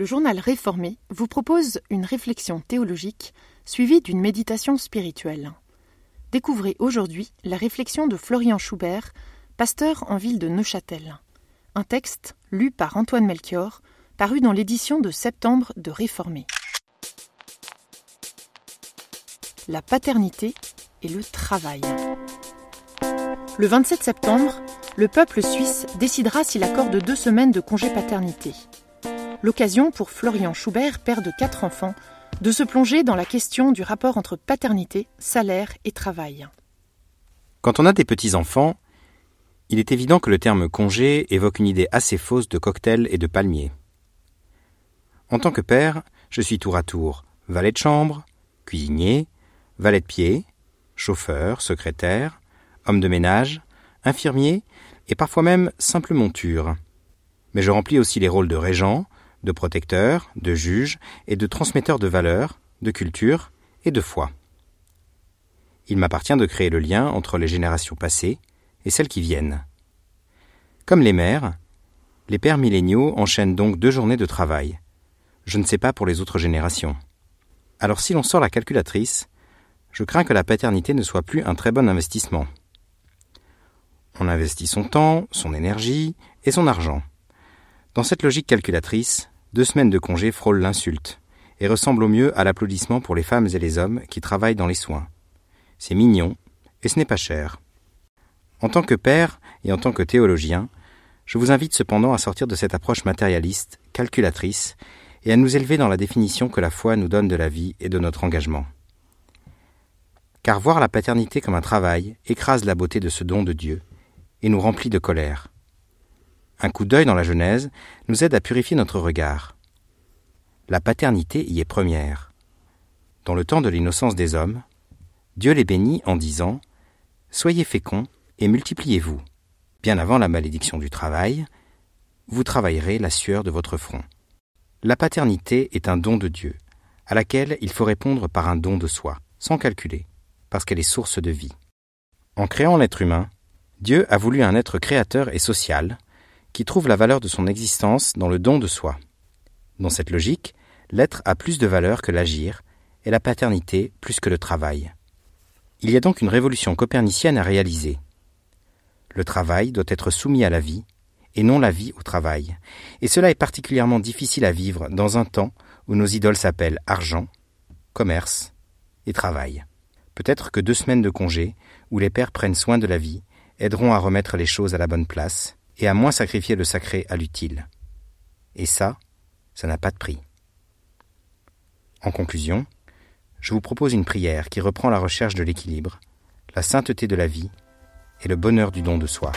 le journal Réformé vous propose une réflexion théologique suivie d'une méditation spirituelle. Découvrez aujourd'hui la réflexion de Florian Schubert, pasteur en ville de Neuchâtel. Un texte lu par Antoine Melchior, paru dans l'édition de septembre de Réformé. La paternité et le travail. Le 27 septembre, le peuple suisse décidera s'il accorde deux semaines de congé paternité. L'occasion pour Florian Schubert, père de quatre enfants, de se plonger dans la question du rapport entre paternité, salaire et travail. Quand on a des petits-enfants, il est évident que le terme congé évoque une idée assez fausse de cocktail et de palmier. En tant que père, je suis tour à tour valet de chambre, cuisinier, valet de pied, chauffeur, secrétaire, homme de ménage, infirmier et parfois même simple monture. Mais je remplis aussi les rôles de régent, de protecteur, de juge et de transmetteur de valeurs, de culture et de foi. Il m'appartient de créer le lien entre les générations passées et celles qui viennent. Comme les mères, les pères milléniaux enchaînent donc deux journées de travail. Je ne sais pas pour les autres générations. Alors si l'on sort la calculatrice, je crains que la paternité ne soit plus un très bon investissement. On investit son temps, son énergie et son argent. Dans cette logique calculatrice, deux semaines de congé frôlent l'insulte et ressemblent au mieux à l'applaudissement pour les femmes et les hommes qui travaillent dans les soins. C'est mignon et ce n'est pas cher. En tant que père et en tant que théologien, je vous invite cependant à sortir de cette approche matérialiste, calculatrice, et à nous élever dans la définition que la foi nous donne de la vie et de notre engagement. Car voir la paternité comme un travail écrase la beauté de ce don de Dieu et nous remplit de colère. Un coup d'œil dans la Genèse nous aide à purifier notre regard. La paternité y est première. Dans le temps de l'innocence des hommes, Dieu les bénit en disant Soyez féconds et multipliez-vous. Bien avant la malédiction du travail, vous travaillerez la sueur de votre front. La paternité est un don de Dieu, à laquelle il faut répondre par un don de soi, sans calculer, parce qu'elle est source de vie. En créant l'être humain, Dieu a voulu un être créateur et social, qui trouve la valeur de son existence dans le don de soi. Dans cette logique, l'être a plus de valeur que l'agir, et la paternité plus que le travail. Il y a donc une révolution copernicienne à réaliser. Le travail doit être soumis à la vie, et non la vie au travail, et cela est particulièrement difficile à vivre dans un temps où nos idoles s'appellent argent, commerce et travail. Peut-être que deux semaines de congé, où les pères prennent soin de la vie, aideront à remettre les choses à la bonne place et à moins sacrifier le sacré à l'utile. Et ça, ça n'a pas de prix. En conclusion, je vous propose une prière qui reprend la recherche de l'équilibre, la sainteté de la vie et le bonheur du don de soi.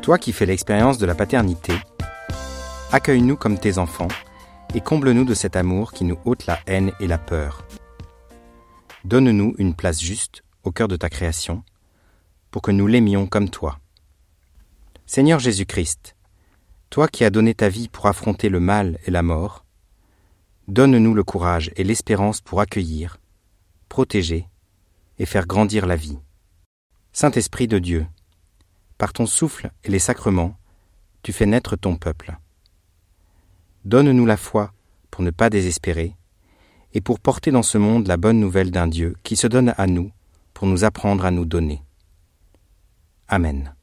Toi qui fais l'expérience de la paternité, accueille-nous comme tes enfants et comble-nous de cet amour qui nous ôte la haine et la peur. Donne-nous une place juste au cœur de ta création, pour que nous l'aimions comme toi. Seigneur Jésus-Christ, toi qui as donné ta vie pour affronter le mal et la mort, donne-nous le courage et l'espérance pour accueillir, protéger et faire grandir la vie. Saint-Esprit de Dieu, par ton souffle et les sacrements, tu fais naître ton peuple. Donne-nous la foi pour ne pas désespérer et pour porter dans ce monde la bonne nouvelle d'un Dieu qui se donne à nous pour nous apprendre à nous donner. Amen.